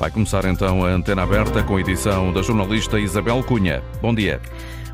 Vai começar então a antena aberta com a edição da jornalista Isabel Cunha. Bom dia.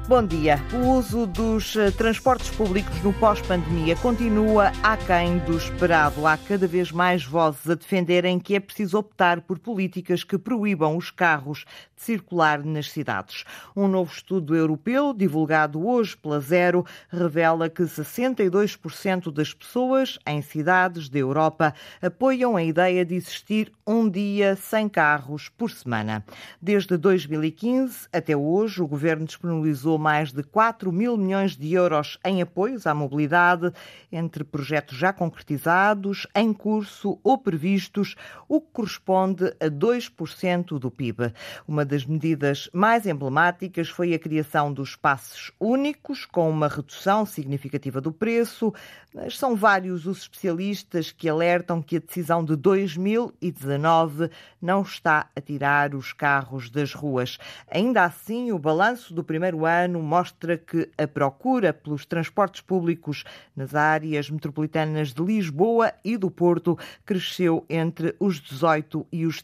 Bom dia. O uso dos eh, transportes públicos no pós-pandemia continua aquém do esperado. Há cada vez mais vozes a defenderem que é preciso optar por políticas que proíbam os carros de circular nas cidades. Um novo estudo europeu, divulgado hoje pela Zero, revela que 62% das pessoas em cidades da Europa apoiam a ideia de existir um dia sem carros por semana. Desde 2015 até hoje, o governo disponibilizou mais de 4 mil milhões de euros em apoios à mobilidade, entre projetos já concretizados, em curso ou previstos, o que corresponde a 2% do PIB. Uma das medidas mais emblemáticas foi a criação dos passos únicos, com uma redução significativa do preço, mas são vários os especialistas que alertam que a decisão de 2019 não está a tirar os carros das ruas. Ainda assim, o balanço do primeiro ano ano mostra que a procura pelos transportes públicos nas áreas metropolitanas de Lisboa e do Porto cresceu entre os 18 e os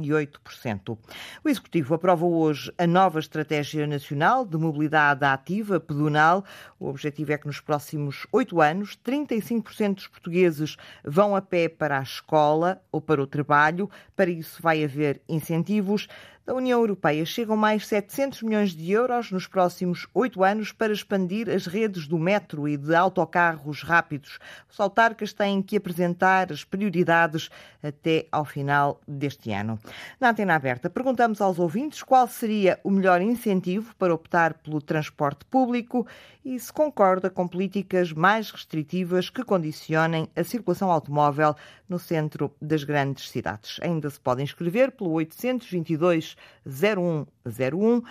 38%. O Executivo aprova hoje a nova Estratégia Nacional de Mobilidade Ativa Pedonal. O objetivo é que nos próximos oito anos, 35% dos portugueses vão a pé para a escola ou para o trabalho. Para isso vai haver incentivos da União Europeia chegam mais 700 milhões de euros nos próximos oito anos para expandir as redes do metro e de autocarros rápidos. Os autarcas têm que apresentar as prioridades até ao final deste ano. Na antena aberta, perguntamos aos ouvintes qual seria o melhor incentivo para optar pelo transporte público e se concorda com políticas mais restritivas que condicionem a circulação automóvel no centro das grandes cidades. Ainda se podem inscrever pelo 822 0101.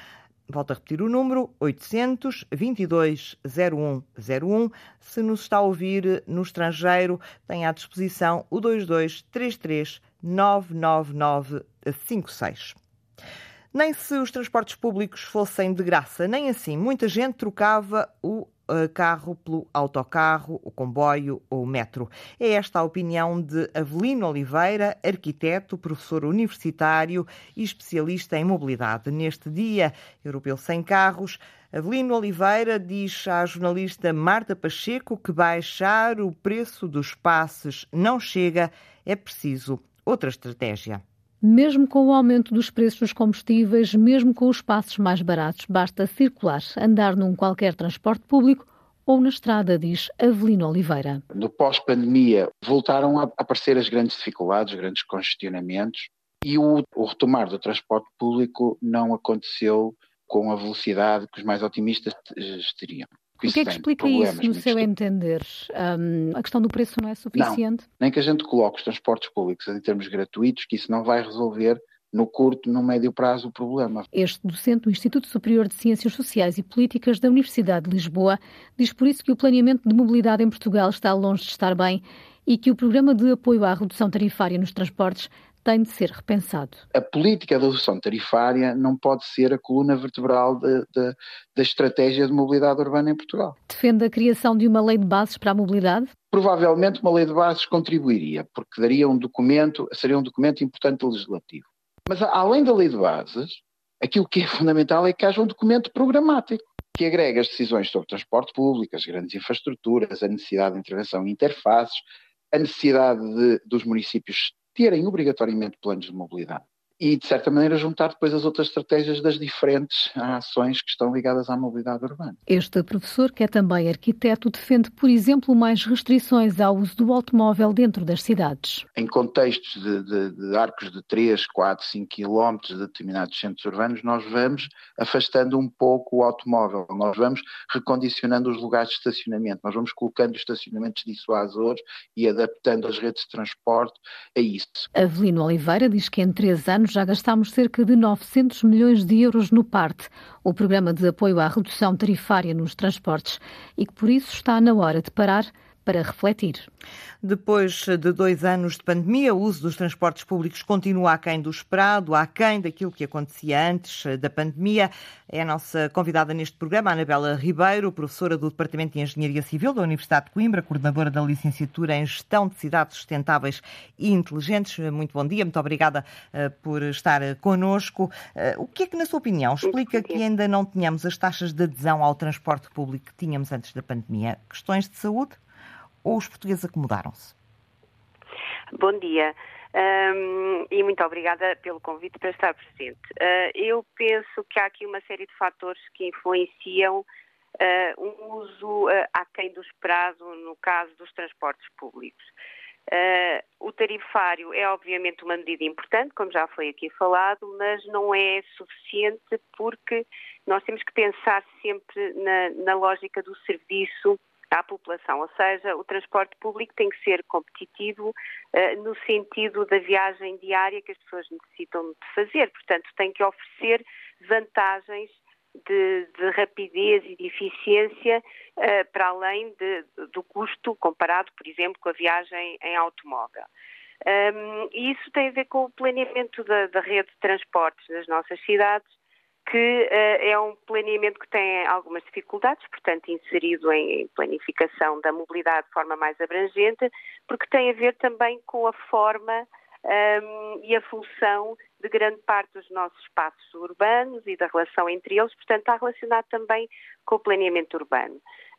Volto a repetir o número 822 0101. Se nos está a ouvir no estrangeiro, tem à disposição o 2233 99956. Nem se os transportes públicos fossem de graça, nem assim. Muita gente trocava o carro pelo autocarro, o comboio ou o metro. É esta a opinião de Avelino Oliveira, arquiteto, professor universitário e especialista em mobilidade. Neste Dia Europeu Sem Carros, Avelino Oliveira diz à jornalista Marta Pacheco que baixar o preço dos passes não chega, é preciso outra estratégia. Mesmo com o aumento dos preços dos combustíveis, mesmo com os passos mais baratos, basta circular, andar num qualquer transporte público ou na estrada, diz Avelino Oliveira. No pós-pandemia voltaram a aparecer as grandes dificuldades, os grandes congestionamentos e o, o retomar do transporte público não aconteceu com a velocidade que os mais otimistas teriam. O que é que explica isso, no seu entender? Um, a questão do preço não é suficiente? Não, nem que a gente coloque os transportes públicos em termos gratuitos, que isso não vai resolver no curto, no médio prazo, o problema. Este docente do Instituto Superior de Ciências Sociais e Políticas da Universidade de Lisboa diz por isso que o planeamento de mobilidade em Portugal está longe de estar bem e que o programa de apoio à redução tarifária nos transportes tem de ser repensado. A política da redução tarifária não pode ser a coluna vertebral de, de, da estratégia de mobilidade urbana em Portugal. Defende a criação de uma lei de bases para a mobilidade? Provavelmente uma lei de bases contribuiria, porque daria um documento, seria um documento importante legislativo. Mas além da lei de bases, aquilo que é fundamental é que haja um documento programático que agrega as decisões sobre transporte público, as grandes infraestruturas, a necessidade de intervenção em interfaces, a necessidade de, dos municípios terem obrigatoriamente planos de mobilidade e, de certa maneira, juntar depois as outras estratégias das diferentes ações que estão ligadas à mobilidade urbana. Este professor, que é também arquiteto, defende, por exemplo, mais restrições ao uso do automóvel dentro das cidades. Em contextos de, de, de arcos de 3, 4, 5 quilómetros de determinados centros urbanos, nós vamos afastando um pouco o automóvel, nós vamos recondicionando os lugares de estacionamento, nós vamos colocando estacionamentos dissuasores e adaptando as redes de transporte a isso. Avelino Oliveira diz que em três anos já gastámos cerca de 900 milhões de euros no PARTE, o Programa de Apoio à Redução Tarifária nos Transportes, e que por isso está na hora de parar para refletir. Depois de dois anos de pandemia, o uso dos transportes públicos continua aquém do esperado, aquém daquilo que acontecia antes da pandemia. É a nossa convidada neste programa, Anabela Ribeiro, professora do Departamento de Engenharia Civil da Universidade de Coimbra, coordenadora da licenciatura em Gestão de Cidades Sustentáveis e Inteligentes. Muito bom dia, muito obrigada uh, por estar connosco. Uh, o que é que, na sua opinião, explica que ainda não tínhamos as taxas de adesão ao transporte público que tínhamos antes da pandemia? Questões de saúde? Ou os portugueses acomodaram-se? Bom dia. Um, e muito obrigada pelo convite para estar presente. Uh, eu penso que há aqui uma série de fatores que influenciam uh, um uso uh, aquém do esperado no caso dos transportes públicos. Uh, o tarifário é obviamente uma medida importante, como já foi aqui falado, mas não é suficiente porque nós temos que pensar sempre na, na lógica do serviço à população, ou seja, o transporte público tem que ser competitivo uh, no sentido da viagem diária que as pessoas necessitam de fazer, portanto, tem que oferecer vantagens de, de rapidez e de eficiência uh, para além de, do custo comparado, por exemplo, com a viagem em automóvel. Um, e isso tem a ver com o planeamento da, da rede de transportes das nossas cidades que uh, é um planeamento que tem algumas dificuldades, portanto, inserido em planificação da mobilidade de forma mais abrangente, porque tem a ver também com a forma um, ehm, e a função de grande parte dos nossos espaços urbanos e da relação entre eles, portanto, está relacionado também com o planeamento urbano.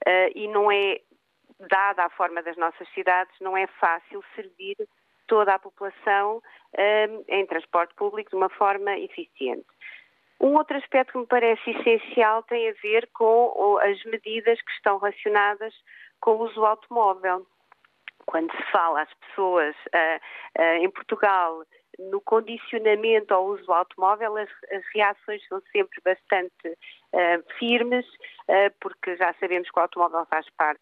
Uh, e não é, dada a forma das nossas cidades, não é fácil servir toda a população um, ehm, em transporte público de uma forma eficiente. Um outro aspecto que me parece essencial tem a ver com as medidas que estão relacionadas com o uso automóvel. Quando se fala às pessoas uh, uh, em Portugal no condicionamento ao uso do automóvel, as, as reações são sempre bastante uh, firmes, porque já sabemos que o automóvel faz parte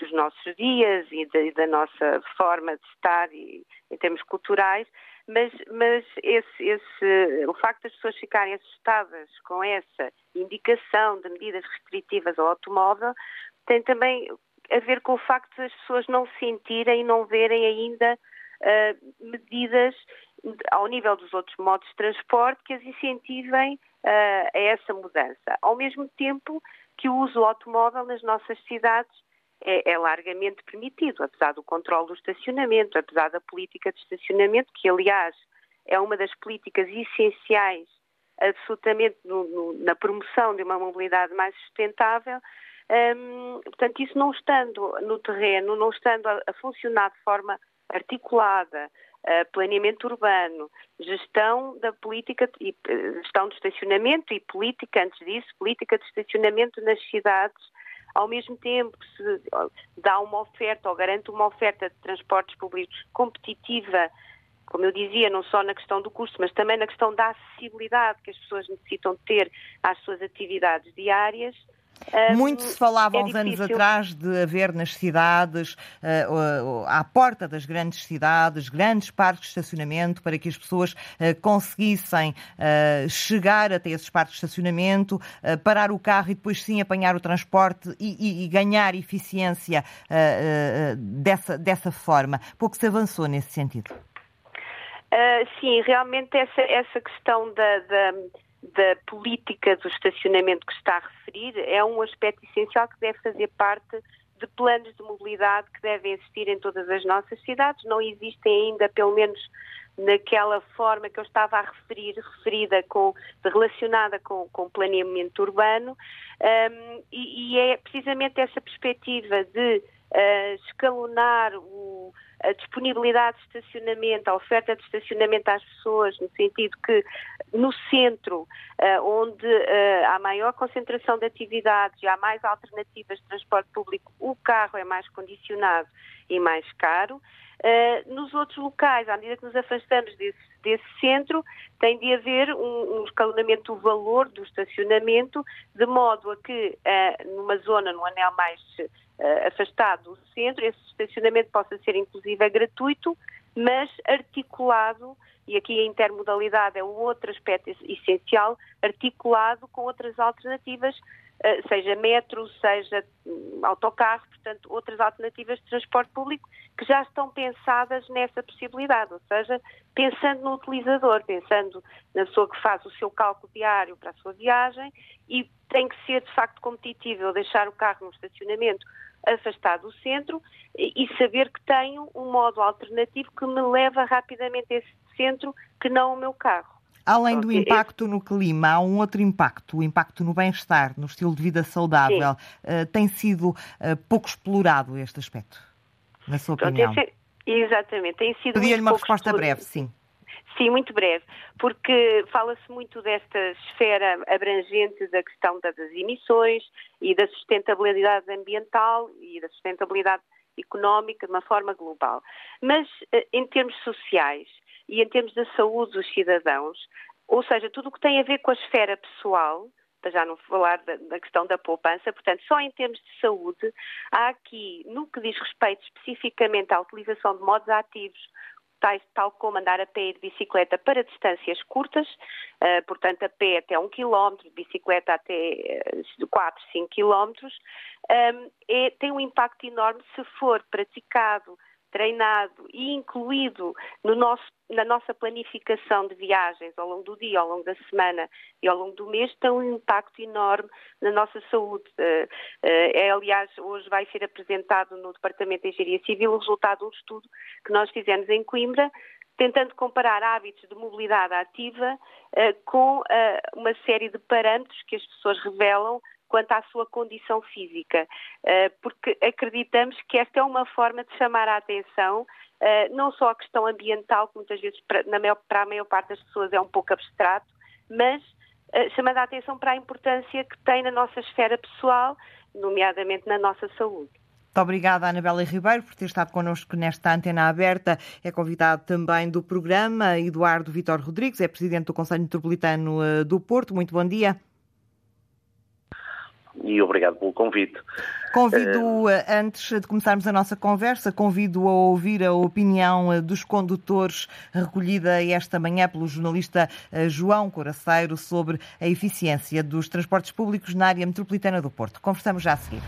dos nossos dias e da, e da nossa forma de estar e, em termos culturais, mas, mas esse, esse, o facto das pessoas ficarem assustadas com essa indicação de medidas restritivas ao automóvel tem também a ver com o facto das pessoas não sentirem e não verem ainda uh, medidas ao nível dos outros modos de transporte que as incentivem uh, a essa mudança. Ao mesmo tempo que o uso do automóvel nas nossas cidades é, é, largamente permitido, apesar do controle do estacionamento, apesar da política de estacionamento, que aliás é uma das políticas essenciais absolutamente no, no, na promoção de uma mobilidade mais sustentável. Um, portanto, isso não estando no terreno, não estando a, a funcionar de forma articulada, uh, planeamento urbano, gestão da política, e, gestão do estacionamento e política, antes disso, política de estacionamento nas cidades, ao mesmo tempo que se dá uma oferta ou garante uma oferta de transportes públicos competitiva, como eu dizia, não só na questão do custo, mas também na questão da acessibilidade que as pessoas necessitam ter às suas atividades diárias, muito se falava há é uns anos atrás de haver nas cidades, uh, uh, à porta das grandes cidades, grandes parques de estacionamento para que as pessoas uh, conseguissem chegar até esses parques de estacionamento, parar o carro e depois sim apanhar o transporte e, e, e ganhar eficiência dessa, dessa forma. Pouco se avançou nesse sentido. sim, realmente essa, essa questão da, da da política do estacionamento que está a referir é um aspecto essencial que deve fazer parte de planos de mobilidade que devem existir em todas as nossas cidades. Não existem ainda, pelo menos naquela forma que eu estava a referir, referida com, relacionada com, com planeamento urbano, um, e, e, é precisamente essa perspectiva de uh, escalonar o, a disponibilidade de estacionamento, a oferta de estacionamento às pessoas, no sentido que no centro, uh, onde uh, há maior concentração de atividades e há mais alternativas de transporte público, o carro é mais condicionado e mais caro. Uh, nos outros locais, à medida que nos afastamos desse, desse centro, tem de haver um, um, escalonamento do valor do estacionamento, de modo a que numa zona, no anel mais afastado do centro, esse estacionamento possa ser inclusive gratuito, mas articulado, e aqui a intermodalidade é um outro aspecto essencial, articulado com outras alternativas eh, seja metro, seja hum, autocarro, portanto, outras alternativas de transporte público que já estão pensadas nessa possibilidade, ou seja, pensando no utilizador, pensando na pessoa que faz o seu cálculo diário para a sua viagem e tem que ser de facto competitivo deixar o carro no estacionamento afastado do centro e saber que tenho um modo alternativo que me leva rapidamente a esse centro que não o meu carro. Além do impacto no clima, há um outro impacto, o impacto no bem-estar, no estilo de vida saudável. Uh, tem sido uh, pouco explorado este aspecto, na sua opinião? Esse, exatamente, tem sido Pedia-lhe uma resposta explorado. breve, sim. Sim, muito breve, porque fala-se muito desta esfera abrangente da questão das emissões e da sustentabilidade ambiental e da sustentabilidade económica de uma forma global. Mas eh, em termos sociais, e em termos da saúde dos cidadãos, ou seja, tudo o que tem a ver com a esfera pessoal, para já não falar da, da, questão da poupança, portanto, só em termos de saúde, há aqui, no que diz respeito especificamente à utilização de modos ativos, tais, tal como andar a pé e de bicicleta para distâncias curtas, uh, portanto, a pé até 1 km, de bicicleta até uh, 4, 5 km, um, é, tem um impacto enorme se for praticado treinado e incluído no nosso, na nossa planificação de viagens ao longo do dia, ao longo da semana e ao longo do mês, tem um impacto enorme na nossa saúde. Eh, eh, é, aliás, hoje vai ser apresentado no Departamento de Engenharia Civil o resultado de um estudo que nós fizemos em Coimbra, tentando comparar hábitos de mobilidade ativa uh, com uma série de parâmetros que as pessoas revelam quanto à sua condição física, eh, porque acreditamos que esta é uma forma de chamar a atenção eh, não só a questão ambiental, que muitas vezes para, maior, a maior parte das pessoas é um pouco abstrato, mas eh, chamando a atenção para a importância que tem na nossa esfera pessoal, nomeadamente na nossa saúde. Muito obrigada, Anabela Ribeiro, por ter estado connosco nesta antena aberta. É convidado também do programa Eduardo Vitor Rodrigues, é presidente do Conselho Metropolitano do Porto. Muito bom dia e obrigado pelo convite. Convido, uh, antes de começarmos a nossa conversa, convido a ouvir a opinião eh, dos condutores recolhida esta manhã pelo jornalista João Coraceiro sobre a eficiência dos transportes públicos na área metropolitana do Porto. Conversamos já a seguir.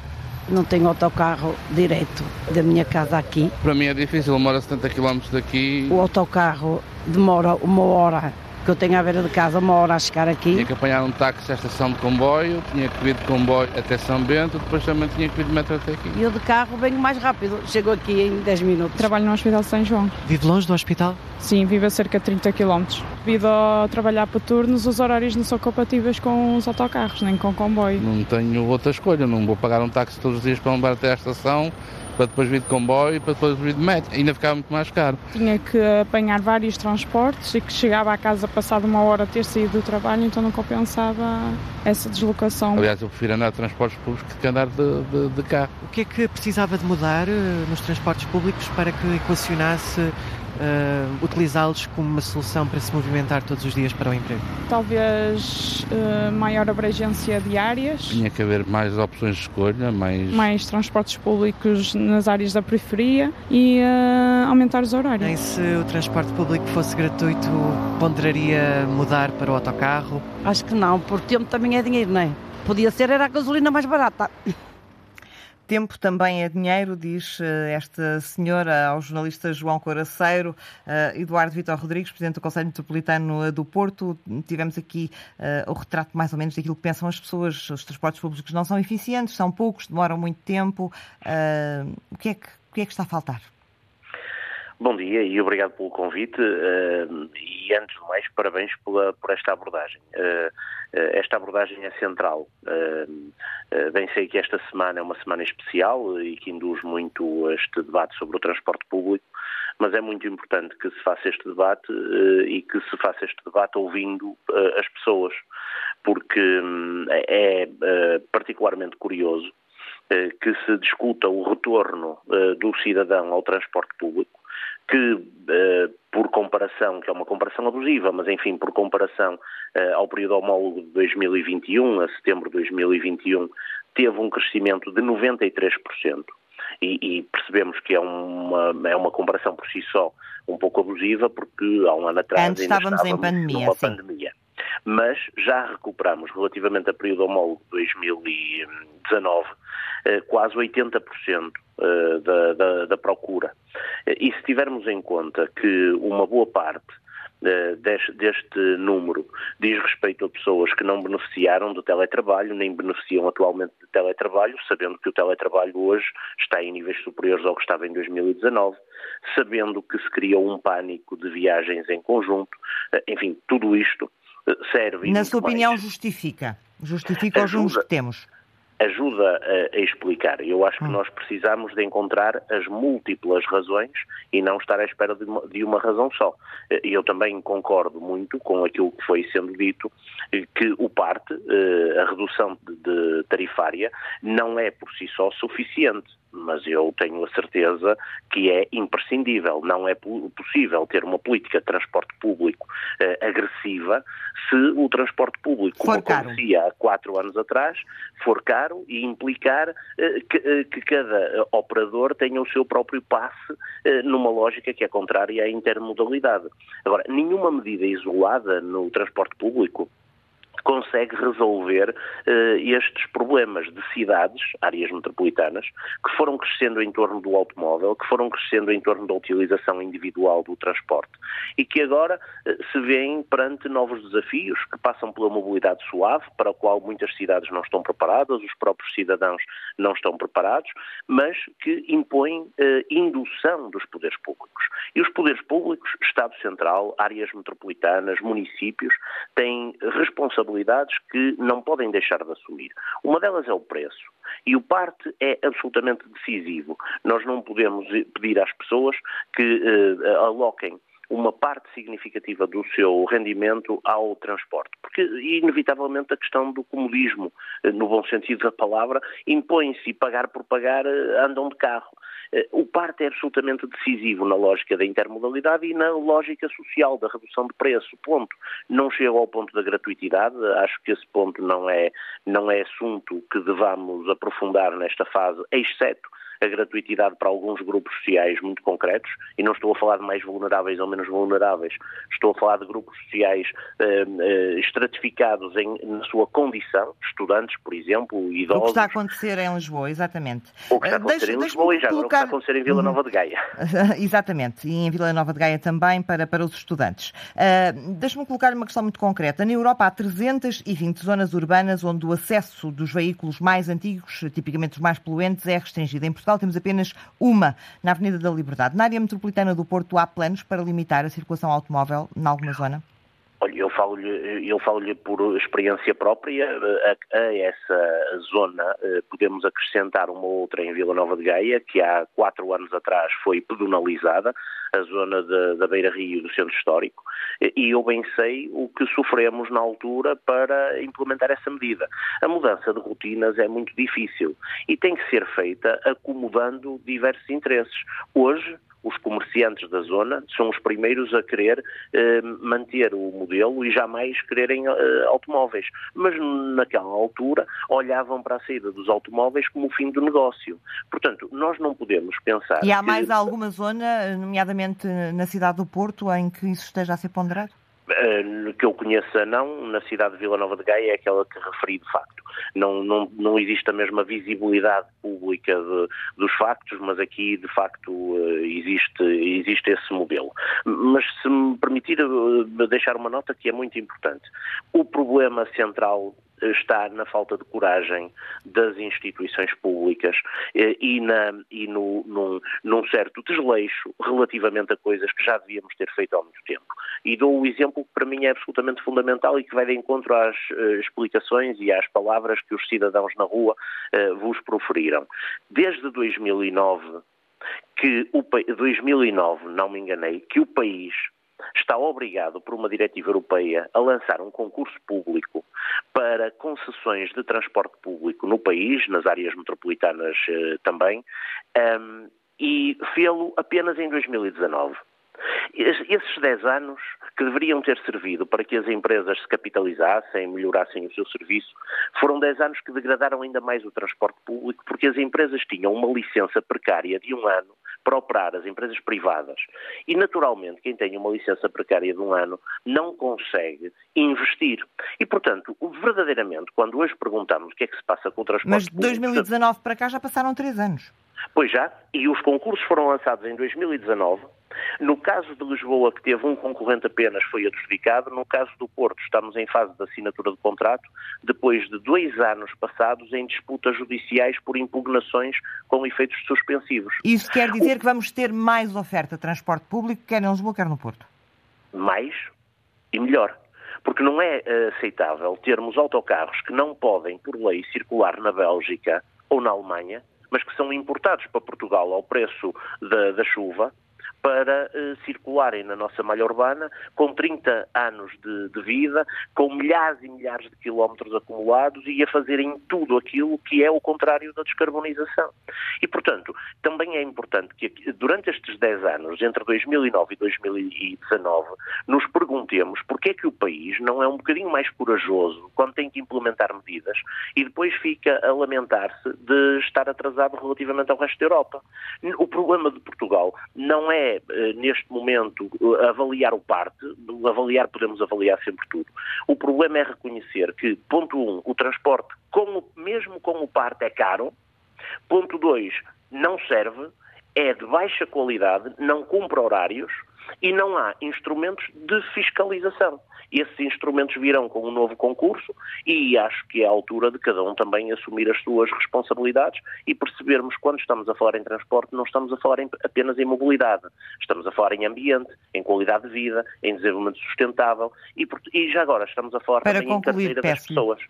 Não tenho autocarro direto da minha casa aqui. Para mim é difícil, moro 70 km daqui. O autocarro demora uma hora que eu tenho à beira de casa uma hora a chegar aqui. Tinha que apanhar um táxi à estação de comboio, tinha que vir de comboio até São Bento, depois também tinha que vir de metro até aqui. E eu de carro venho mais rápido, chego aqui em 10 minutos. Trabalho no Hospital de São João. Vive longe do hospital? Sim, vivo a cerca de 30 km. Devido a trabalhar por turnos, os horários não são compatíveis com os autocarros, nem com comboio. Não tenho outra escolha, não vou pagar um táxi todos os dias para levar até à estação para depois vir de comboio e para depois vir de metro. Ainda ficava muito mais caro. Tinha que apanhar vários transportes e que chegava à casa passado uma hora ter saído do trabalho, então não compensava essa deslocação. Aliás, eu prefiro andar de transportes públicos que andar de, de, de carro. O que é que precisava de mudar eh, nos transportes públicos para que equacionasse uh, utilizá-los como uma solução para se movimentar todos os dias para o emprego? Talvez uh, maior abrangência de áreas. Tinha que haver mais opções de escolha, mais... Mais transportes públicos nas áreas da periferia e uh, aumentar os horários. Nem se o transporte público fosse gratuito, ponderaria mudar para o autocarro? Acho que não, porque tempo também é dinheiro, não é? Podia ser, era a gasolina mais barata. Tempo também é dinheiro, diz eh, esta senhora ao jornalista João Coraceiro. Uh, Eduardo Vitor Rodrigues, Presidente do Conselho Metropolitano eh, do Porto. Tivemos aqui o retrato mais ou menos daquilo que pensam as pessoas. Os transportes públicos não são eficientes, são poucos, demoram muito tempo. O, que é que, o que é que está a faltar? Bom dia e obrigado pelo convite. e antes de mais, parabéns pela, por esta abordagem. Esta abordagem é central. Eh, bem sei que esta semana é uma semana especial e que induz muito este debate sobre o transporte público, mas é muito importante que se faça este debate eh, e que se faça este debate ouvindo eh, as pessoas, porque hum, é particularmente curioso que se discuta o retorno do cidadão ao transporte público que, uh, por comparação, que é uma comparação abusiva, mas enfim, por comparação uh, ao período homólogo de 2021, a setembro de 2021, teve um crescimento de 93%. E, e, percebemos que é uma, é uma comparação por si só um pouco abusiva, porque há um ano atrás Antes estávamos, estávamos em pandemia. Numa pandemia. Mas já recuperamos relativamente a período homólogo de 2019 quase 80% da, da, da procura. E se tivermos em conta que uma boa parte deste, número diz respeito a pessoas que não beneficiaram do teletrabalho, nem beneficiam atualmente de teletrabalho, sabendo que o teletrabalho hoje está em níveis superiores ao que estava em 2019, sabendo que se criou um pânico de viagens em conjunto, eh, enfim, tudo isto eh, serve. Na sua opinião, mais. justifica? Justifica os números que temos? ajuda a, a, explicar. Eu acho que hum. nós precisamos de encontrar as múltiplas razões e não estar à espera de uma, de uma razão só. E eu também concordo muito com aquilo que foi sendo dito, que o parte, eh, a redução de, de tarifária, não é por si só suficiente mas eu tenho a certeza que é imprescindível. Não é possível ter uma política de transporte público eh, agressiva se o transporte público, como acontecia há quatro anos atrás, for caro e implicar eh, que, eh, que, cada operador tenha o seu próprio passe eh, numa lógica que é contrária à intermodalidade. Agora, nenhuma medida isolada no transporte público consegue resolver uh, estes problemas de cidades, áreas metropolitanas, que foram crescendo em torno do automóvel, que foram crescendo em torno da utilização individual do transporte e que agora uh, se veem perante novos desafios que passam pela mobilidade suave, para a qual muitas cidades não estão preparadas, os próprios cidadãos não estão preparados, mas que impõem uh, indução dos poderes públicos. E os poderes públicos, Estado Central, áreas metropolitanas, municípios, têm responsabilidade responsabilidades que não podem deixar de assumir. Uma delas é o preço. E o parte é absolutamente decisivo. Nós não podemos pedir às pessoas que uh, aloquem uma parte significativa do seu rendimento ao transporte. Porque, inevitavelmente, a questão do comodismo, eh, no bom sentido da palavra, impõe-se pagar por pagar eh, andam de carro. Eh, o parte é absolutamente decisivo na lógica da intermodalidade e na lógica social da redução de preço. Ponto. Não chega ao ponto da gratuitidade, acho que esse ponto não é, não é assunto que devamos aprofundar nesta fase, exceto a gratuitidade para alguns grupos sociais muito concretos, e não estou a falar de mais vulneráveis ou menos vulneráveis, estou a falar de grupos sociais eh, eh, estratificados em, na sua condição, estudantes, por exemplo, idosos. O que está a acontecer em Lisboa, exatamente. O que está a acontecer deixa, em Lisboa e já colocar... o que está a acontecer em Vila Nova de Gaia. exatamente, e em Vila Nova de Gaia também para, para os estudantes. Uh, Deixe-me colocar uma questão muito concreta. Na Europa há 320 zonas urbanas onde o acesso dos veículos mais antigos, tipicamente os mais poluentes, é restringido. Em Portugal, Portugal temos apenas uma na Avenida da Liberdade. Na área metropolitana do Porto há planos para limitar a circulação automóvel em alguma zona? Olha, eu falo-lhe falo por experiência própria. A, a, essa zona eh, podemos acrescentar uma outra em Vila Nova de Gaia, que há quatro anos atrás foi pedonalizada, a zona de, da Beira Rio do Centro Histórico, e eu bem sei o que sofremos na altura para implementar essa medida. A mudança de rotinas é muito difícil e tem que ser feita acomodando diversos interesses. Hoje, os comerciantes da zona são os primeiros a querer eh, manter o modelo e jamais quererem eh, automóveis. Mas naquela altura olhavam para a saída dos automóveis como o fim do negócio. Portanto, nós não podemos pensar. E há que... mais alguma zona, nomeadamente na cidade do Porto, em que isso esteja a ser ponderado? Uh, que eu conheça não, na cidade de Vila Nova de Gaia é aquela que referi de facto. Não, não, não existe a mesma visibilidade pública de, dos factos, mas aqui de facto uh, existe, existe esse modelo. Mas se me permitir uh, deixar uma nota que é muito importante. O problema central está na falta de coragem das instituições públicas eh, e, na, e no, num, num, certo desleixo relativamente a coisas que já devíamos ter feito há muito tempo. E dou o exemplo que para mim é absolutamente fundamental e que vai de encontro às uh, explicações e às palavras que os cidadãos na rua uh, vos proferiram. Desde 2009, que o 2009, não me enganei, que o país está obrigado, por uma diretiva europeia, a lançar um concurso público para concessões de transporte público no país, nas áreas metropolitanas eh, também, um, e fê-lo apenas em 2019. Esses 10 anos que deveriam ter servido para que as empresas se capitalizassem, melhorassem o seu serviço, foram 10 anos que degradaram ainda mais o transporte público, porque as empresas tinham uma licença precária de um ano para operar as empresas privadas. E, naturalmente, quem tem uma licença precária de um ano não consegue investir. E, portanto, verdadeiramente, quando hoje perguntamos o que é que se passa com o transporte Mas de 2019 para cá já passaram três anos. Pois já, e os concursos foram lançados em 2019. No caso de Lisboa, que teve um concorrente apenas, foi adjudicado. No caso do Porto, estamos em fase de assinatura de contrato, depois de dois anos passados em disputas judiciais por impugnações com efeitos suspensivos. Isso quer dizer o... que vamos ter mais oferta de transporte público, quer em Lisboa, quer no Porto? Mais e melhor porque não é uh, aceitável termos autocarros que não podem, por lei, circular na Bélgica ou na Alemanha, mas que são importados para Portugal ao preço da, da chuva, para eh, circularem na nossa malha urbana com 30 anos de, de, vida, com milhares e milhares de quilómetros acumulados e a fazerem tudo aquilo que é o contrário da descarbonização. E, portanto, também é importante que durante estes 10 anos, entre 2009 e 2019, nos perguntemos porque é que o país não é um bocadinho mais corajoso quando tem que implementar medidas e depois fica a lamentar-se de estar atrasado relativamente ao resto da Europa. O problema de Portugal não é eh, neste momento, avaliar o parte, avaliar podemos avaliar sempre tudo. O problema é reconhecer que, ponto um, o transporte, mesmo com o parte, é caro. Ponto dois, não serve, é de baixa qualidade, não cumpre horários e não há instrumentos de fiscalização. Esses instrumentos virão com um novo concurso e acho que é a altura de cada um também assumir as suas responsabilidades e percebermos quando estamos a falar em transporte, não estamos a falar em, apenas em mobilidade, estamos a falar em ambiente, em qualidade de vida, em desenvolvimento sustentável e, e já agora estamos a falar Para também concluir, em carteira das pessoas.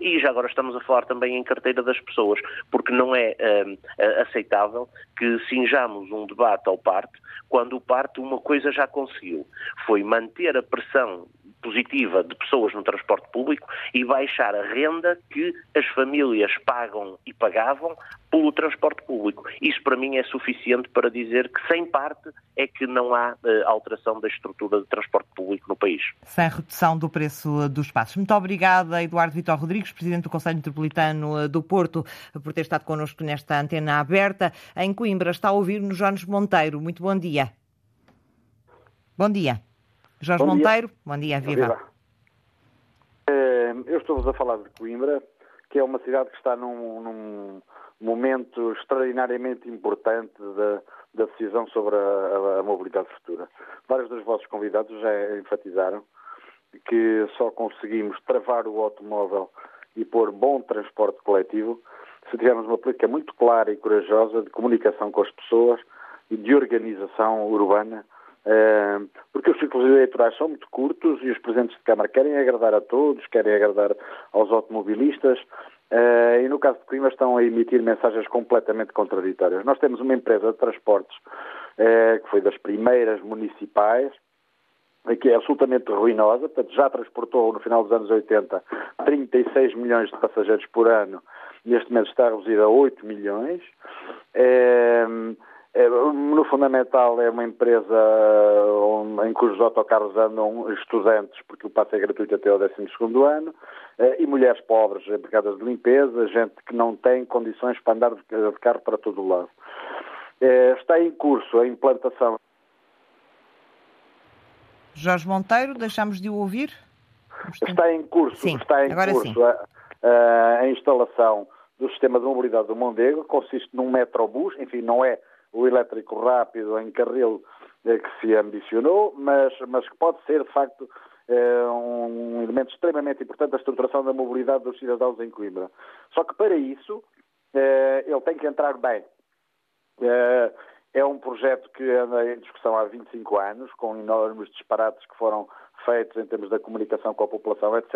E já agora estamos a falar também em carteira das pessoas, porque não é hum, aceitável que cinjamos um debate ao parte quando o parte uma coisa já conseguiu. Foi manter a pressão positiva de pessoas no transporte público e baixar a renda que as famílias pagam e pagavam pelo transporte público. Isso para mim é suficiente para dizer que sem parte é que não há uh, alteração da estrutura de transporte público no país. Sem redução do preço dos passos. Muito obrigada, Eduardo Vitor Rodrigues, Presidente do Conselho Metropolitano eh, do Porto, por ter estado connosco nesta antena aberta. Em Coimbra está a ouvir-nos Jones Monteiro. Muito bom dia. Bom dia. Jorge bom Monteiro, dia. bom dia, viva. viva. Eh, eu estou-vos a falar de Coimbra, que é uma cidade que está num, num momento extraordinariamente importante da, da decisão sobre a, a, a, mobilidade futura. Vários dos vossos convidados já enfatizaram que só conseguimos travar o automóvel e pôr bom transporte coletivo se tivermos uma política muito clara e corajosa de comunicação com as pessoas e de organização urbana porque os ciclos eleitorais são muito curtos e os presidentes de Câmara querem agradar a todos, querem agradar aos automobilistas ah, e no caso de Coimbra estão a emitir mensagens completamente contraditórias. Nós temos uma empresa de transportes ah, que foi das primeiras municipais, que é absolutamente ruinosa, portanto já transportou no final dos anos 80 36 milhões de passageiros por ano, neste momento está reduzida a 8 milhões. No fundamental é uma empresa em cujos autocarros andam estudantes, porque o passe é gratuito até ao 12 ano, é, e mulheres pobres, empregadas de limpeza, gente que não tem condições para andar de carro para todo o lado. É, está em curso a implantação. Jorge Monteiro, deixamos de o ouvir? Está em curso, sim, está em curso a, a, a instalação do sistema de mobilidade do Mondego, consiste num metrobus, enfim, não é o elétrico rápido em carril eh, que se ambicionou, mas, mas que pode ser, de facto, eh, um elemento extremamente importante da estruturação da mobilidade dos cidadãos em Coimbra. Só que para isso eh, ele tem que entrar bem. É um projeto que anda em discussão há 25 anos, com enormes disparates que foram feitos em termos da comunicação com a população, etc.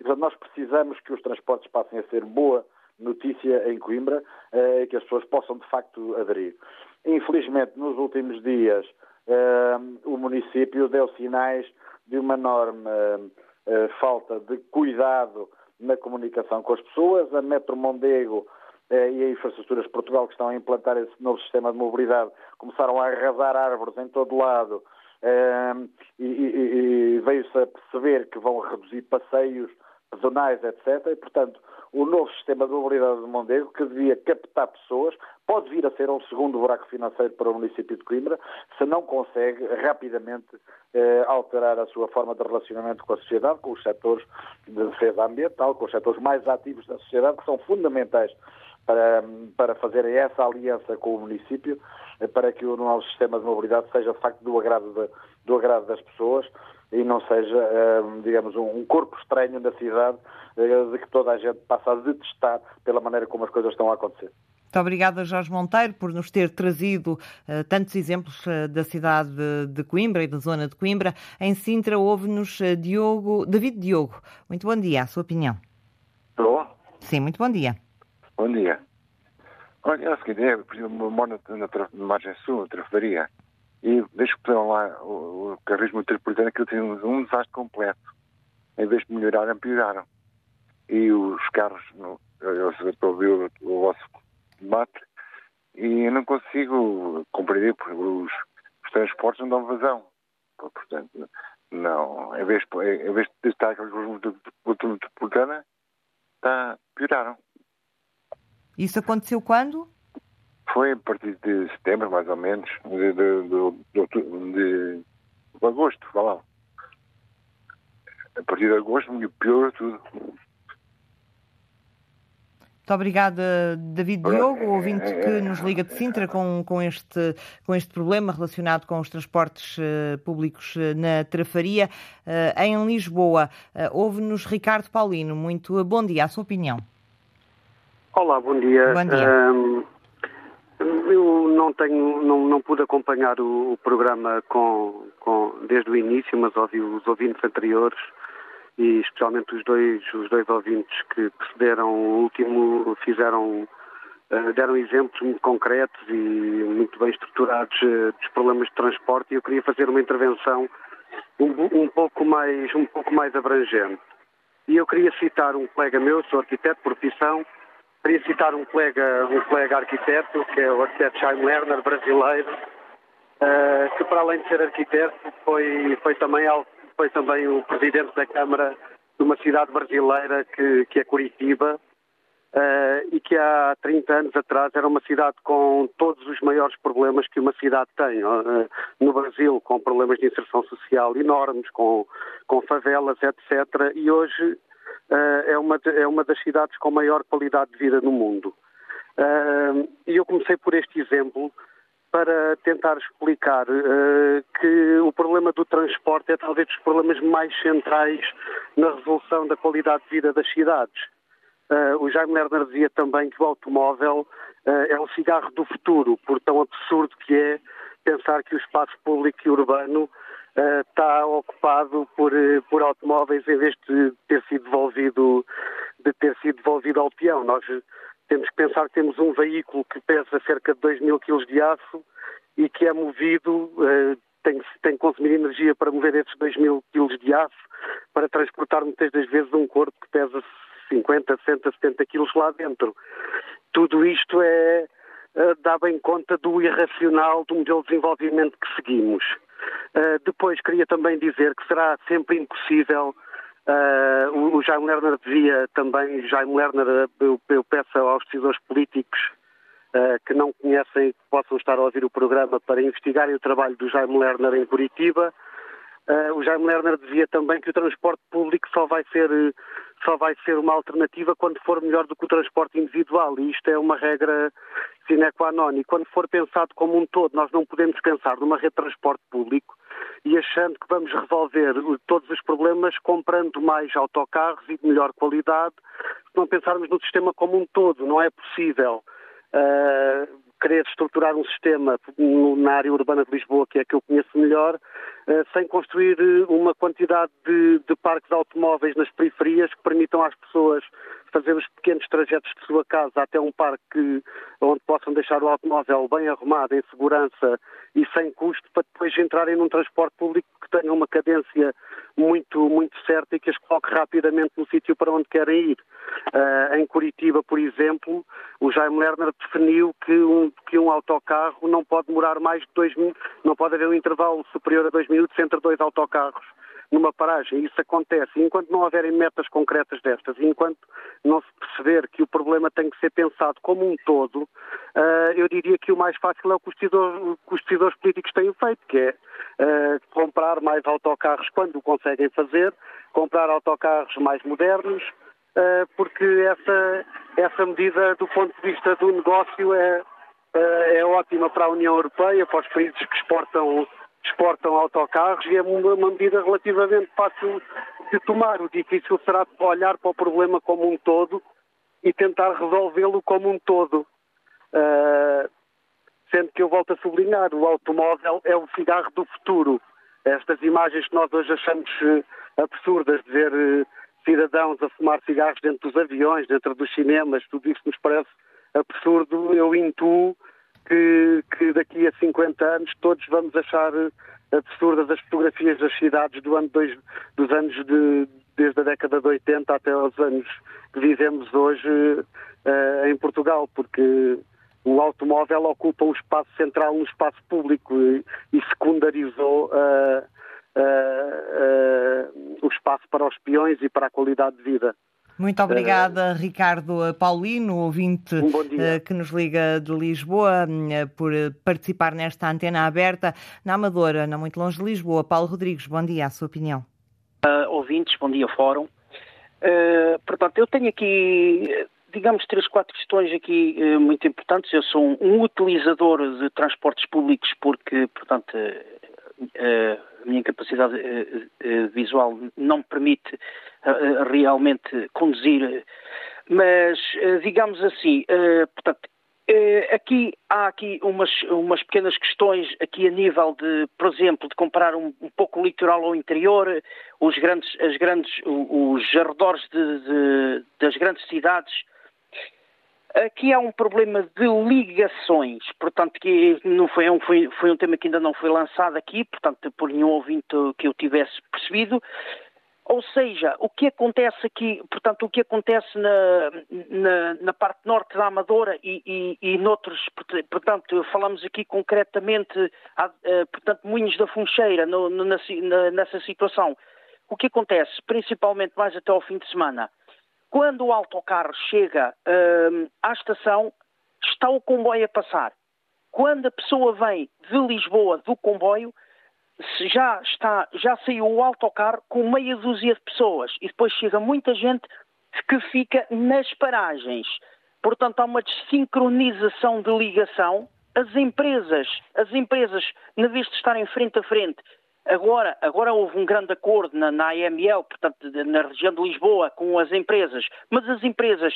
E, portanto, nós precisamos que os transportes passem a ser boa notícia em Coimbra e uh, que as pessoas possam de facto aderir. Infelizmente, nos últimos dias, uh, o município deu sinais de uma enorme uh, falta de cuidado na comunicação com as pessoas. A Metro Mondego e a Infraestruturas Portugal, que estão a implantar esse novo sistema de mobilidade, começaram a arrasar árvores em todo lado e, e, e veio-se a perceber que vão reduzir passeios pedonais, etc. E, portanto, o novo sistema de mobilidade de Mondego, que devia captar pessoas, pode vir a ser um segundo buraco financeiro para o município de Coimbra, se não consegue rapidamente eh, alterar a sua forma de relacionamento com a sociedade, com os setores de defesa ambiental, com os setores mais ativos da sociedade, que são fundamentais para, para fazerem essa aliança com o município, eh, para que o nosso sistema de mobilidade seja de facto do agrado, de, do agrado das pessoas e não seja, eh, digamos, um corpo estranho na cidade eh, de que toda a gente passa a detestar pela maneira como as coisas estão a acontecer. Muito obrigada, Jorge Monteiro, por nos ter trazido uh, tantos exemplos uh, da cidade de, de, Coimbra e da zona de Coimbra. Em Sintra houve-nos uh, Diogo, David Diogo. Muito bom dia, a sua opinião. Estou? Sim, muito bom dia. Bom dia. Olha, é o seguinte, eu, por exemplo, moro na, na, na margem sul, na Trafaria, e desde que puseram lá o, o carrismo metropolitano, aquilo tem um, desastre completo. Em vez de melhorar, pioraram. E os carros, no, eu estou o, o vosso debate, e eu não consigo compreender porque os, os transportes não dão vazão. Portanto, não, em vez, em vez de estar com a metropolitana, está, pioraram. Isso aconteceu quando? Foi a partir de setembro, mais ou menos, de, de, de, de, de agosto, vá lá. A partir de agosto me piorou tudo. Muito obrigada, David Diogo, ouvinte que nos liga de Sintra com, com, este, com este problema relacionado com os transportes uh, públicos uh, na Trafaria. Uh, em Lisboa, ouve-nos Ricardo Paulino. Muito bom dia, a sua opinião. Olá, bom dia. Bom dia. Um, eu não tenho, não, não pude acompanhar o, o programa com, com, desde o início, mas ouvi os ouvintes anteriores e especialmente os dois, os dois ouvintes que precederam o último fizeram uh, deram exemplos muito concretos e muito bem estruturados uh, dos problemas de transporte e eu queria fazer uma intervenção um, um, pouco mais um pouco mais abrangente. E eu queria citar um colega meu, sou arquiteto por profissão, Queria citar um colega, um colega arquiteto, que é o arquiteto Jaime Lerner, brasileiro, uh, que para além de ser arquiteto foi, foi, também, foi também o presidente da Câmara de uma cidade brasileira que, que é Curitiba, uh, e que há 30 anos atrás era uma cidade com todos os maiores problemas que uma cidade tem. Uh, no Brasil, com problemas de inserção social enormes, com, com favelas, etc. E hoje é, uma, é uma das cidades com maior qualidade de vida no mundo. Uh, e eu comecei por este exemplo para tentar explicar uh, que o problema do transporte é talvez dos problemas mais centrais na resolução da qualidade de vida das cidades. O Jaime Lerner dizia também que o automóvel é o cigarro do futuro, por tão absurdo que é pensar que o espaço público e urbano está ocupado por, uh, por automóveis em vez de ter sido devolvido, de ter sido devolvido ao peão. Nós temos que pensar que temos um veículo que pesa cerca de 2 mil quilos de aço e que é movido, uh, tem, tem que consumir energia para mover esses 2 mil quilos de aço, para transportar muitas das vezes um corpo que pesa 50, 60, 70 quilos lá dentro. Tudo isto é, dá bem conta do irracional do modelo de desenvolvimento que seguimos. Uh, depois queria também dizer que será sempre impossível. Uh, o, Jaime Lerner devia também, Jaime Lerner, eu, eu peço aos decisores políticos uh, que não conhecem, que possam estar a ouvir o programa para investigarem o trabalho do Jaime Lerner em Curitiba. O Jaime Lerner dizia também que o transporte público só vai ser só vai ser uma alternativa quando for melhor do que o transporte individual e isto é uma regra sine qua non. E quando for pensado como um todo, nós não podemos pensar numa rede de transporte público e achando que vamos resolver todos os problemas comprando mais autocarros e de melhor qualidade, se não pensarmos no sistema como um todo. Não é possível. Uh, querer estruturar um sistema na área urbana de Lisboa, que é a que eu conheço melhor, eh, sem construir eh, uma quantidade de, de parques automóveis nas periferias que permitam às pessoas fazer os pequenos trajetos de sua casa até um parque onde possam deixar o automóvel bem arrumado, em segurança e sem custo, para depois entrarem num transporte público que tenha uma cadência muito, muito certa e que as coloque rapidamente no sítio para onde querem ir. Uh, em Curitiba, por exemplo, o Jaime Lerner definiu que um, que um autocarro não pode demorar mais de dois minutos, não pode haver um intervalo superior a dois minutos entre dois autocarros numa paragem. Isso acontece. Enquanto não houverem metas concretas destas, enquanto não se perceber que o problema tem que ser pensado como um todo, uh, eu diria que o mais fácil é o que os decisores políticos têm feito, que é uh, comprar mais autocarros quando o conseguem fazer, comprar autocarros mais modernos, uh, porque essa, essa medida, do ponto de vista do negócio, é, é ótima para a União Europeia, para os países que exportam exportam autocarros e é uma, medida relativamente fácil de tomar. O difícil será olhar para o problema como um todo e tentar resolvê-lo como um todo. Uh, sendo que eu volto a sublinhar, o automóvel é o cigarro do futuro. Estas imagens que nós hoje achamos uh, absurdas de ver uh, cidadãos a fumar cigarros dentro dos aviões, dentro dos cinemas, tudo isso nos parece absurdo. Eu intuo que, que daqui a 50 anos todos vamos achar eh, absurdas as fotografias das cidades do ano dois, dos anos de, desde a década de 80 até aos anos que vivemos hoje uh, em Portugal, porque o automóvel ocupa um espaço central no espaço público e, e secundarizou uh, uh, o espaço para os peões e para a qualidade de vida. Muito obrigada, uh, Ricardo Paulino, ouvinte uh, que nos liga de Lisboa, uh, por participar nesta antena aberta na Amadora, não muito longe de Lisboa. Paulo Rodrigues, bom dia, a sua opinião. ouvintes, bom dia, Fórum. portanto, eu tenho aqui, digamos, três, quatro questões aqui muito importantes. Eu sou um, um utilizador de transportes públicos porque, portanto, a minha incapacidade visual não me permite realmente conduzir. Mas, eh, digamos assim, eh, portanto, eh, aqui há aqui umas, umas pequenas questões aqui a nível de, por exemplo, de comparar um, um pouco o litoral ao interior, os grandes, as grandes, os arredores de, de, das grandes cidades. Aqui há um problema de ligações, portanto, que não foi um, foi, foi um tema que ainda não foi lançado aqui, portanto, por nenhum ouvinte que eu tivesse percebido. Ou seja, o que acontece aqui, portanto, o que acontece na, na, na parte norte da Amadora e, e, e noutros, portanto, falamos aqui concretamente, eh, portanto, Moinhos da Funcheira, no, no, nessa situação. O que acontece, principalmente mais até ao fim de semana, quando o autocarro chega uh, à estação, está o comboio a passar. Quando a pessoa vem de Lisboa do comboio, já está, já saiu o autocarro com meia dúzia de pessoas e depois chega muita gente que fica nas paragens. Portanto, há uma desincronização de ligação. As empresas, as empresas, na vez de estarem frente a frente, agora, agora houve um grande acordo na, na AML, portanto, na região de Lisboa, com as empresas, mas as empresas,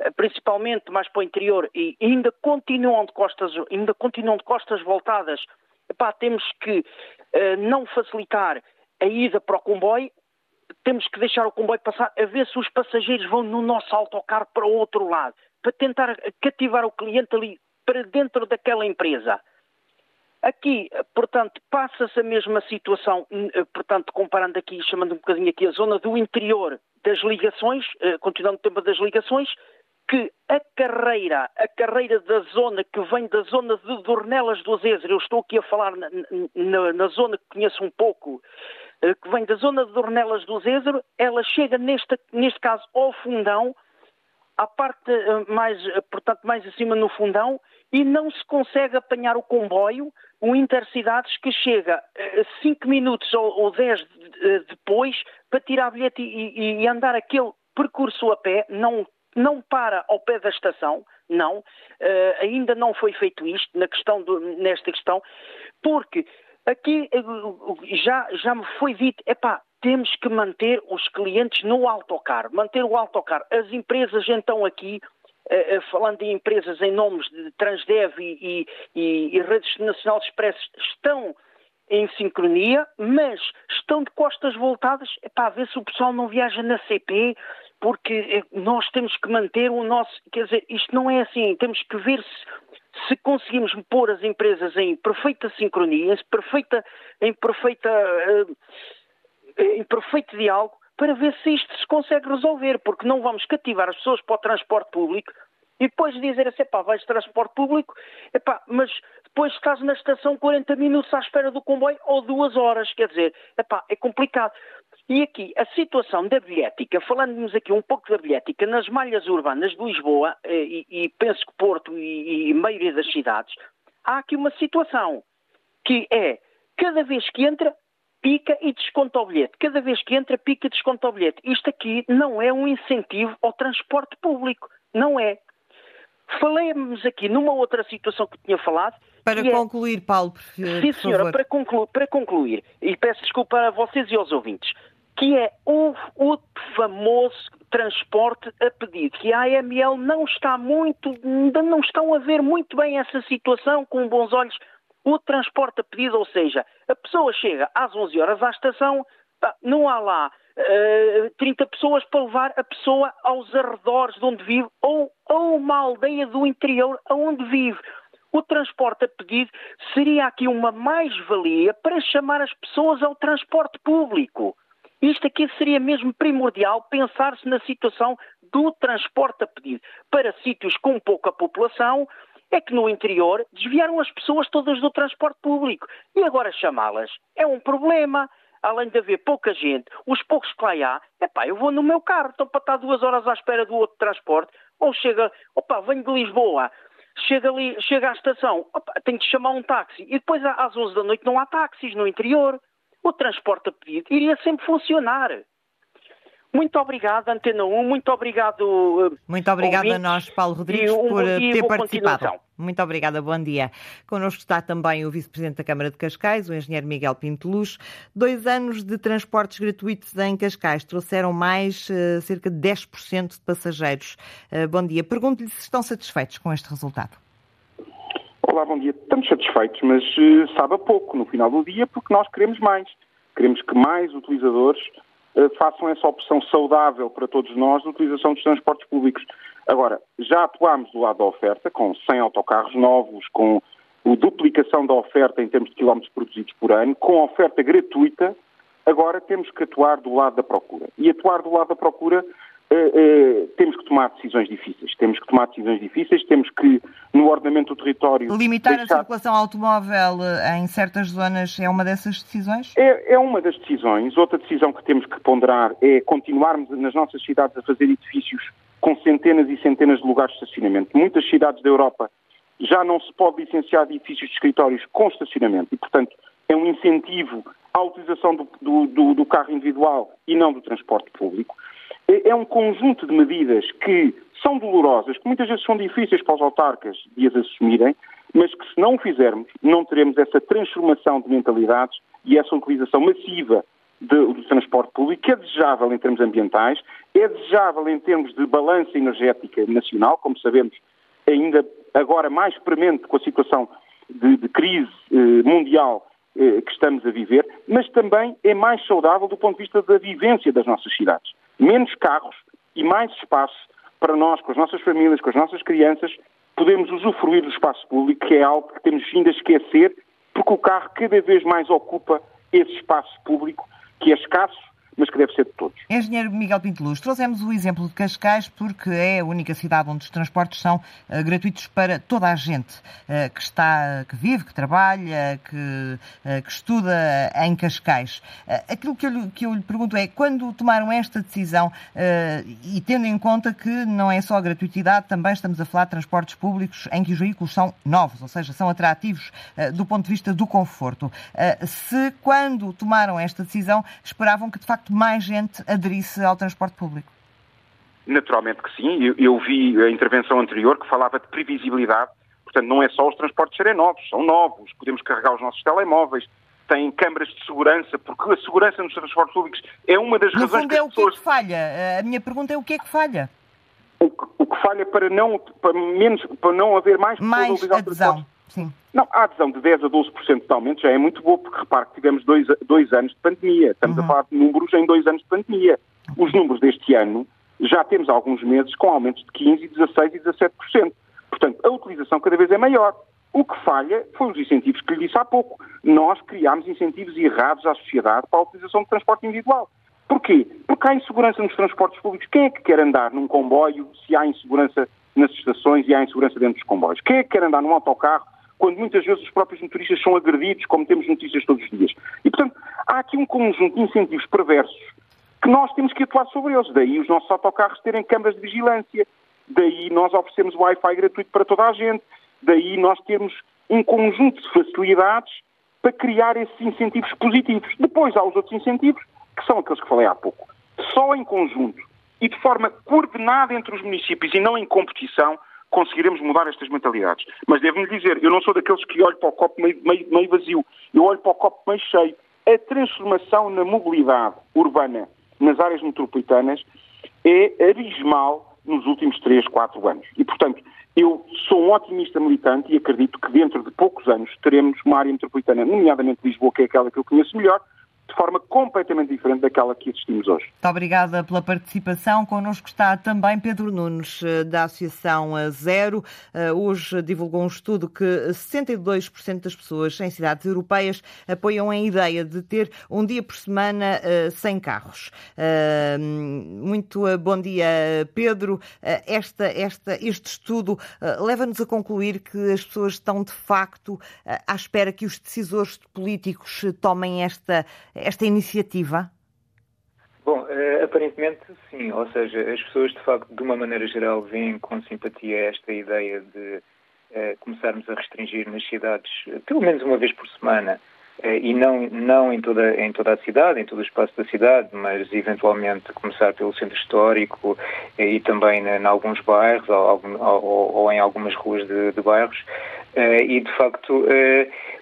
eh, principalmente mais para o interior, e ainda continuam de costas, ainda continuam de costas voltadas epá, temos que uh, não facilitar a ida para o comboio, temos que deixar o comboio passar, a ver se os passageiros vão no nosso autocarro para o outro lado, para tentar cativar o cliente ali para dentro daquela empresa. Aqui, portanto, passa-se a mesma situação, eh, portanto, comparando aqui, chamando um bocadinho aqui a zona do interior das ligações, eh, continuando o tema das ligações, que a carreira, a carreira da zona que vem da zona de Dornelas do Azezer, eu estou aqui a falar na, na, na zona que conheço um pouco, eh, que vem da zona de Dornelas do Azezer, ela chega neste, neste caso ao fundão, à parte mais, portanto, mais acima no fundão, e não se consegue apanhar o comboio, o Intercidades, que chega 5 minutos ou 10 depois para tirar bilhete e, e andar aquele percurso a pé, não não para ao pé da estação, não, uh, ainda não foi feito isto na questão do, nesta questão, porque aqui já, já me foi dito, epá, temos que manter os clientes no autocarro, manter o autocarro. As empresas então aqui, falando em empresas em nomes de Transdev e, e, e Redes Nacional Express, estão em sincronia, mas estão de costas voltadas, para ver se o pessoal não viaja na CP, porque eh, nós temos que manter o nosso. Quer dizer, isto não é assim. Temos que ver se, se conseguimos pôr as empresas em perfeita sincronia, em perfeita, em perfeita, eh, em perfeito diálogo, para ver se isto se consegue resolver, porque não vamos cativar as pessoas para o transporte público E depois dizer assim, pá, vais de transporte público, epá, mas depois estás na estação 40 minutos à espera do comboio ou duas horas, quer dizer, epá, é complicado. E aqui, a situação da bilhética, falando-nos aqui um pouco da bilhética, nas malhas urbanas de Lisboa, eh, e, e penso que Porto e, e maioria das cidades, há aqui uma situação que é, cada vez que entra, pica e desconta o bilhete. Cada vez que entra, pica e desconta o bilhete. Isto aqui não é um incentivo ao transporte público. Não é. Falemos aqui numa outra situação que tinha falado. Para é- concluir, é... Paulo, por, Sim, senhora, para concluir, para concluir, e peço desculpa a vocês e aos ouvintes, que é o, o famoso transporte a pedido, que a AML não está muito, não estão a ver muito bem essa situação com bons olhos o transporte a pedido, ou seja, a pessoa chega às 11 horas à estação, não há lá uh, 30 pessoas para levar a pessoa aos arredores de onde vive ou a uma aldeia do interior onde vive. O transporte a pedido seria aqui uma mais-valia para chamar as pessoas ao transporte público. Isto aqui seria mesmo primordial pensar-se na situação do transporte a pedido para sítios com pouca população, é que no interior desviaram as pessoas todas do transporte público. E agora chamá-las é um problema. Além de haver pouca gente, os poucos que lá há, epá, eu vou no meu carro, estou para estar duas horas à espera do outro transporte, ou chega, opa, venho de Lisboa, chega ali, chega à estação, opa, tenho de chamar um táxi, e depois às 11 da noite não há táxis no interior. O transporte a pedido iria sempre funcionar. Muito obrigado, Antena 1, muito obrigado. Eh, muito obrigada a nós, Paulo Rodrigues, um, por eh, ter participado. Muito obrigada, bom dia. Connosco está também o Vice-Presidente da Câmara de Cascais, o Engenheiro Miguel Pinto Luz. Dois anos de transportes gratuitos em Cascais trouxeram mais uh, cerca de 10% de passageiros. Uh, bom dia. Pergunto-lhe se estão satisfeitos com este resultado. Olá, bom dia. Estamos satisfeitos, mas uh, sabe a pouco no final do dia, porque nós queremos mais. Queremos que mais utilizadores eh, façam essa opção saudável para todos nós de utilização dos transportes públicos. Agora, já atuámos do lado da oferta, com 100 autocarros novos, com a duplicação da oferta em termos de quilómetros produzidos por ano, com oferta gratuita, agora temos que atuar do lado da procura. E atuar do lado da procura Uh, uh, temos que tomar decisões difíceis. Temos que tomar decisões difíceis, temos que, no ordenamento do território. Limitar deixar... a circulação automóvel em certas zonas é uma dessas decisões? É, é, uma das decisões. Outra decisão que temos que ponderar é continuarmos nas nossas cidades a fazer edifícios com centenas e centenas de lugares de estacionamento. Muitas cidades da Europa já não se pode licenciar edifícios de escritórios com estacionamento e, portanto, é um incentivo à utilização do, do, do, do carro individual e não do transporte público. É, é um conjunto de medidas que são dolorosas, que muitas vezes são difíceis para os autarcas de as assumirem, mas que se não o fizermos, não teremos essa transformação de mentalidades e essa utilização massiva do transporte público, que é desejável em termos ambientais, é desejável em termos de balança energética nacional, como sabemos, ainda agora mais premente com a situação de, de crise eh, mundial eh, que estamos a viver, mas também é mais saudável do ponto de vista da vivência das nossas cidades menos carros e mais espaço para nós, com as nossas famílias, com as nossas crianças, podemos usufruir do espaço público, que é algo que temos vindo a esquecer, porque o carro cada vez mais ocupa esse espaço público que é escasso mas que deve ser de todos. Engenheiro Miguel Pinto Luz, trouxemos o exemplo de Cascais porque é a única cidade onde os transportes são uh, gratuitos para toda a gente uh, que está, que vive, que trabalha, que, uh, que estuda em Cascais. aquilo que eu, que eu, lhe pergunto é, quando tomaram esta decisão e tendo em conta que não é só a gratuitidade, também estamos a falar de transportes públicos em que os veículos são novos, ou seja, são atrativos do ponto de vista do conforto. se quando tomaram esta decisão esperavam que de facto mais gente aderisse ao transporte público? Naturalmente que sim. Eu, eu, vi a intervenção anterior que falava de previsibilidade. Portanto, não é só os transportes serem novos, são novos. Podemos carregar os nossos telemóveis, têm câmaras de segurança, porque a segurança nos transportes públicos é uma das no razões fundo, que é o pessoas... que é que falha? A minha pergunta é o que é que falha? O que, o que falha para não, para, menos, para não haver mais mais adesão. Sim. Não, a adesão de 10 a 12% de aumento já é muito boa, porque repare que tivemos dois, dois anos de pandemia. Estamos uhum. a falar de números em dois anos de pandemia. Os números deste ano já temos alguns meses com aumentos de 15, 16 e 17%. Portanto, a utilização cada vez é maior. O que falha foi os incentivos que lhe disse há pouco. Nós criámos incentivos errados à sociedade para a utilização de transporte individual. Porquê? Porque há insegurança nos transportes públicos. Quem é que quer andar num comboio se há insegurança nas estações e há insegurança dentro dos comboios. Quem é que quer andar num autocarro quando muitas vezes os próprios motoristas são agredidos, como temos notícias todos os dias? E, portanto, há aqui um conjunto de incentivos perversos que nós temos que atuar sobre eles. Daí os nossos autocarros terem câmaras de vigilância, daí nós oferecemos Wi-Fi gratuito para toda a gente, daí nós termos um conjunto de facilidades para criar esses incentivos positivos. Depois há os outros incentivos, que são aqueles que falei há pouco. Só em conjunto e de forma coordenada entre os municípios e não em competição, conseguiremos mudar estas mentalidades. Mas devo-lhe dizer, eu não sou daqueles que olho para o copo meio, meio, meio vazio, eu olho para o copo meio cheio. A transformação na mobilidade urbana nas áreas metropolitanas é abismal nos últimos 3, 4 anos. E, portanto, eu sou um otimista militante e acredito que dentro de poucos anos teremos uma área metropolitana, nomeadamente Lisboa, que é aquela que eu conheço melhor, de forma completamente diferente daquela que assistimos hoje. Muito obrigada pela participação. Connosco está também Pedro Nunes, eh, da Associação Zero. Eh, hoje divulgou um estudo que 62% das pessoas em cidades europeias apoiam a ideia de ter um dia por semana eh, sem carros. Muito bom dia, Pedro. Esta, esta, este estudo leva-nos a concluir que as pessoas estão, de facto, à espera que os decisores políticos tomem esta esta iniciativa? Bom, uh, aparentemente sim, ou seja, as pessoas de facto, de uma maneira geral, veem com simpatia esta ideia de uh, começarmos a restringir nas cidades, pelo menos uma vez por semana, e não, não em, toda, em toda a cidade, em todo o espaço da cidade, mas eventualmente começar pelo centro histórico e também em alguns bairros ou, ou, ou, em algumas ruas de, de bairros. e de facto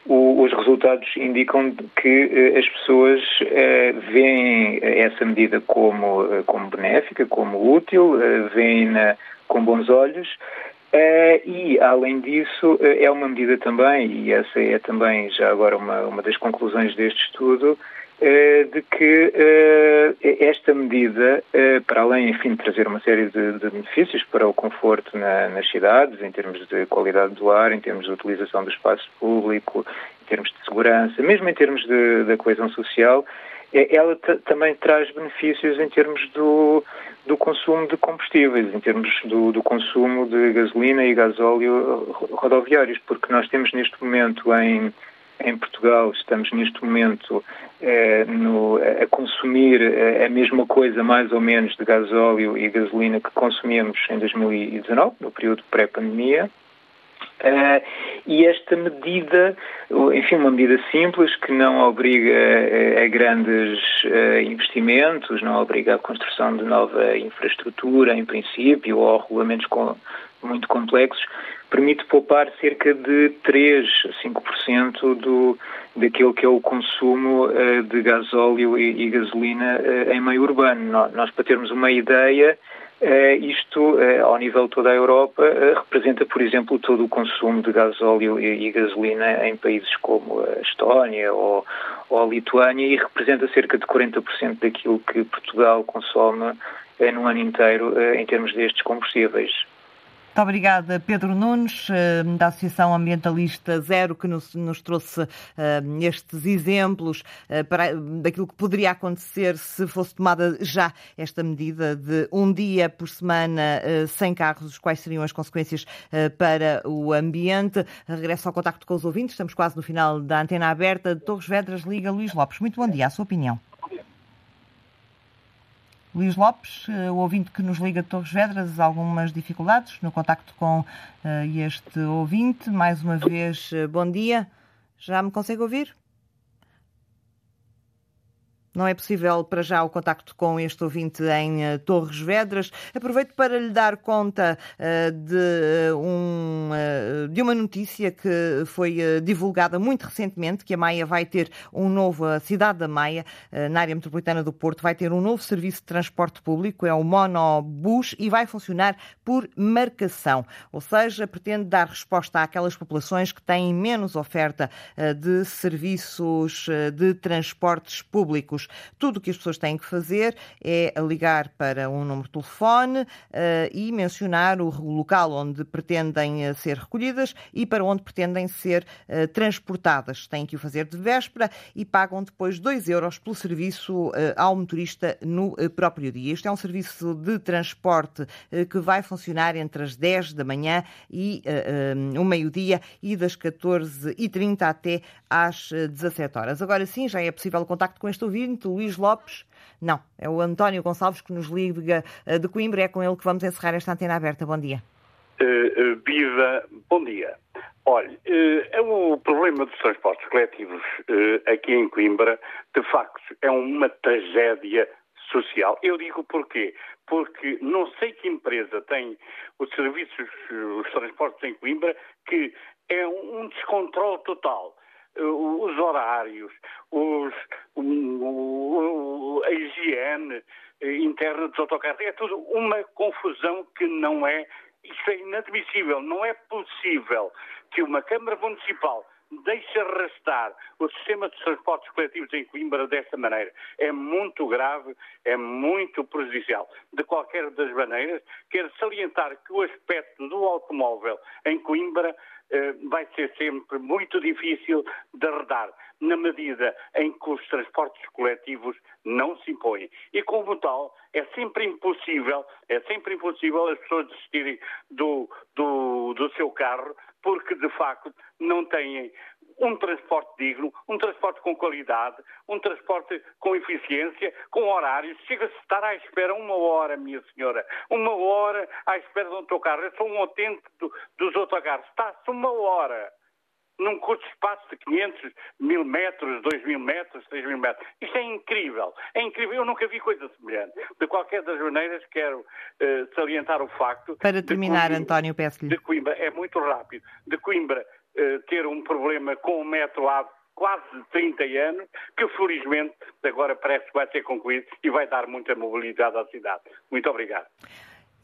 o, os resultados indicam que as pessoas veem essa medida como, como benéfica, como útil, veem-na com bons olhos. E, além disso, é uma medida também, e essa é também já agora uma, uma das conclusões deste estudo, de que esta medida, para além, enfim, de trazer uma série de, de benefícios para o conforto na, nas cidades, em termos de qualidade do ar, em termos de utilização do espaço público, em termos de segurança, mesmo em termos da coesão social, ela também traz benefícios em termos do, do consumo de combustíveis, em termos do, do, consumo de gasolina e gasóleo rodoviários, porque nós temos neste momento em em Portugal estamos neste momento eh, no, a consumir eh, a mesma coisa, mais ou menos, de gasóleo e gasolina que consumíamos em 2019, no período pré-pandemia. Uh, e esta medida, enfim, uma medida simples que não obriga a, a grandes uh, investimentos, não obriga a construção de nova infraestrutura, em princípio, ou regulamentos com, muito complexos, permite poupar cerca de 3 a 5% do, daquilo que é o consumo uh, de gasóleo e, e gasolina em meio urbano. Nós, nós, para termos uma ideia, isto, ao nível de toda a Europa, representa, por exemplo, todo o consumo de gasóleo e, e gasolina em países como a Estónia ou, ou, a Lituânia e representa cerca de 40% daquilo que Portugal consome no ano inteiro em termos destes combustíveis. Muito obrigada, Pedro Nunes, eh, da Associação Ambientalista Zero, que nos, nos trouxe uh, estes exemplos uh, para, daquilo que poderia acontecer se fosse tomada já esta medida de um dia por semana uh, sem carros, quais seriam as consequências para o ambiente. Regresso ao contacto com os ouvintes, estamos quase no final da antena aberta. Torres Vedras, Liga Luís Lopes. Muito bom dia, a sua opinião. Luís Lopes, eh, o ouvinte que nos liga de Torres Vedras, algumas dificuldades no contacto com uh, este ouvinte. Mais uma vez, uh, bom dia. Já me consegue ouvir? Não é possível para já o contacto com este ouvinte em uh, Torres Vedras. Aproveito para lhe dar conta uh, de, um, uh, de uma notícia que foi divulgada muito recentemente, que a Maia vai ter um novo, a cidade da Maia, na área metropolitana do Porto, vai ter um novo serviço de transporte público, é o Monobus, e vai funcionar por marcação. Ou seja, pretende dar resposta àquelas populações que têm menos oferta de serviços de transportes públicos. Tudo o que as pessoas têm que fazer é ligar para um número de telefone uh, e mencionar o local onde pretendem ser recolhidas e para onde pretendem ser uh, transportadas. Têm que o fazer de véspera e pagam depois 2 euros pelo serviço uh, ao motorista no próprio dia. Este é um serviço de transporte que vai funcionar entre as 10 da manhã e o meio-dia e das 14h30 até às 17 horas. Agora sim, já é possível o contacto com este ouvinte, Luís Lopes. Não, é o António Gonçalves que nos liga eh, de Coimbra. É com ele que vamos encerrar esta antena aberta. Bom dia. Uh, uh, viva, bom dia. Olha, uh, o problema dos transportes coletivos aqui em Coimbra, de facto, é uma tragédia social. Eu digo porquê? Porque não sei que empresa tem os serviços, os transportes em Coimbra, que é um descontrole total. Eh, os horários, os, a higiene eh, interna dos autocarros, é tudo uma confusão que não é, isso é inadmissível, não é possível que uma Câmara Municipal deixe arrastar o sistema de transportes coletivos em Coimbra desta maneira. É muito grave, é muito prejudicial. De qualquer das maneiras, quero salientar que o aspecto do automóvel em Coimbra eh, vai ser sempre muito difícil de arredar, na medida em que os transportes coletivos não se impõem. E como tal, é sempre impossível, é sempre impossível as pessoas desistirem do, do, do seu carro, porque de facto não têm um transporte digno, um transporte com qualidade, um transporte com eficiência, com horários. Chega-se a estar à espera uma hora, minha senhora, uma hora à espera de um autocarro. Eu sou um autêntico do, dos autocarros. Está-se uma hora num curto espaço de 500 mil metros, 2 mil metros, 3 mil metros. Isto é incrível. É incrível. Eu nunca vi coisa semelhante. De qualquer das maneiras, quero uh, salientar o facto. Para terminar, Coimbra, António, peço-lhe. De Coimbra, é muito rápido. De Coimbra ter um problema com o metro há quase 30 anos, que felizmente agora parece que vai ser concluído e vai dar muita mobilidade à cidade. Muito obrigado.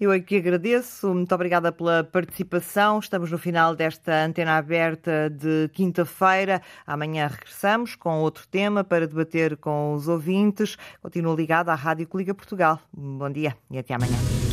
Eu aqui agradeço, muito obrigada pela participação. Estamos no final desta antena aberta de quinta-feira. Amanhã regressamos com outro tema para debater com os ouvintes. Continua ligado à Rádio Coliga Portugal. Bom dia e até amanhã.